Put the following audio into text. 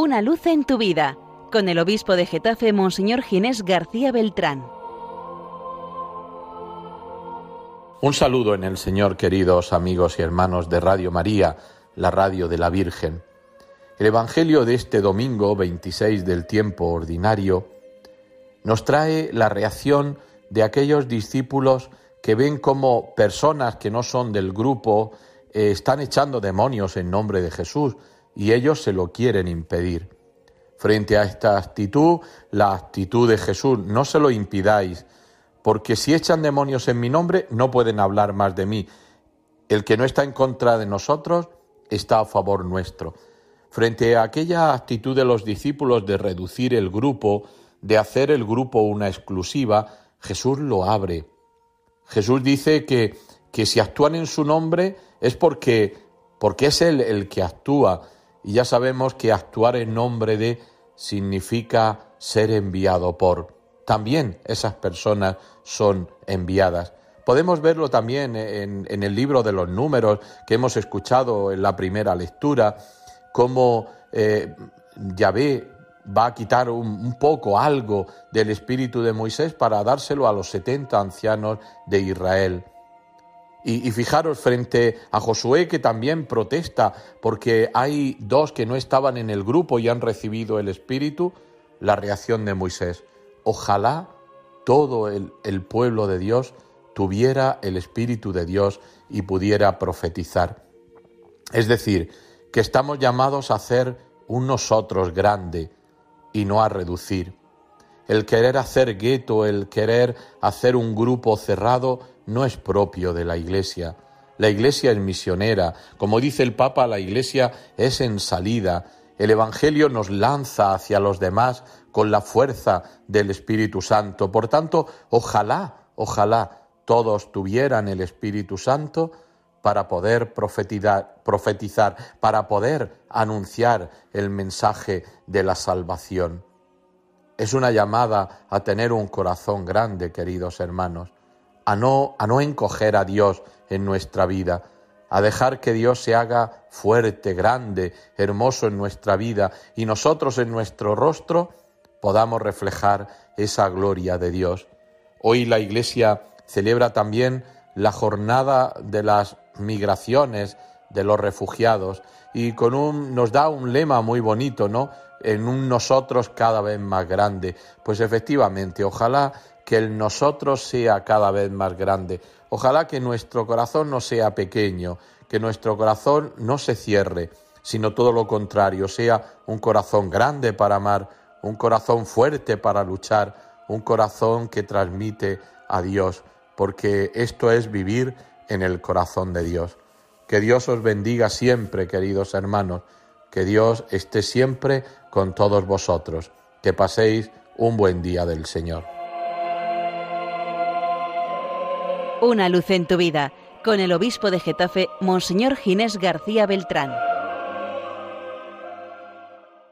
Una luz en tu vida, con el obispo de Getafe, Monseñor Ginés García Beltrán. Un saludo en el Señor, queridos amigos y hermanos de Radio María, la radio de la Virgen. El Evangelio de este domingo 26 del tiempo ordinario nos trae la reacción de aquellos discípulos que ven como personas que no son del grupo eh, están echando demonios en nombre de Jesús y ellos se lo quieren impedir. Frente a esta actitud, la actitud de Jesús, no se lo impidáis, porque si echan demonios en mi nombre, no pueden hablar más de mí. El que no está en contra de nosotros está a favor nuestro. Frente a aquella actitud de los discípulos de reducir el grupo, de hacer el grupo una exclusiva, Jesús lo abre. Jesús dice que, que si actúan en su nombre es porque, porque es Él el que actúa y ya sabemos que actuar en nombre de significa ser enviado por. También esas personas son enviadas. Podemos verlo también en, el libro de los números que hemos escuchado en la primera lectura, cómo eh, Yahvé va a quitar un, un, poco, algo del espíritu de Moisés para dárselo a los setenta ancianos de Israel. Y, fijaros frente a Josué que también protesta porque hay dos que no estaban en el grupo y han recibido el Espíritu, la reacción de Moisés. Ojalá todo el, el pueblo de Dios tuviera el Espíritu de Dios y pudiera profetizar. Es decir, que estamos llamados a hacer un nosotros grande y no a reducir. El querer hacer gueto, el querer hacer un grupo cerrado, no es propio de la Iglesia. La Iglesia es misionera. Como dice el Papa, la Iglesia es en salida. El Evangelio nos lanza hacia los demás con la fuerza del Espíritu Santo. Por tanto, ojalá, ojalá todos tuvieran el Espíritu Santo para poder profetizar, para poder anunciar el mensaje de la salvación. Es una llamada a tener un corazón grande, queridos hermanos a no, a no encoger a Dios en nuestra vida, a dejar que Dios se haga fuerte, grande, hermoso en nuestra vida y nosotros en nuestro rostro podamos reflejar esa gloria de Dios. Hoy la Iglesia celebra también la jornada de las migraciones de los refugiados y con un nos da un lema muy bonito, ¿no? En un nosotros cada vez más grande. Pues efectivamente, ojalá que el nosotros sea cada vez más grande. Ojalá que nuestro corazón no sea pequeño, que nuestro corazón no se cierre, sino todo lo contrario, sea un corazón grande para amar, un corazón fuerte para luchar, un corazón que transmite a Dios, porque esto es vivir en el corazón de Dios. Que Dios os bendiga siempre, queridos hermanos, que Dios esté siempre con todos vosotros, que paséis un buen día del Señor. Una luz en tu vida, con el obispo de Getafe, Monseñor Ginés García Beltrán.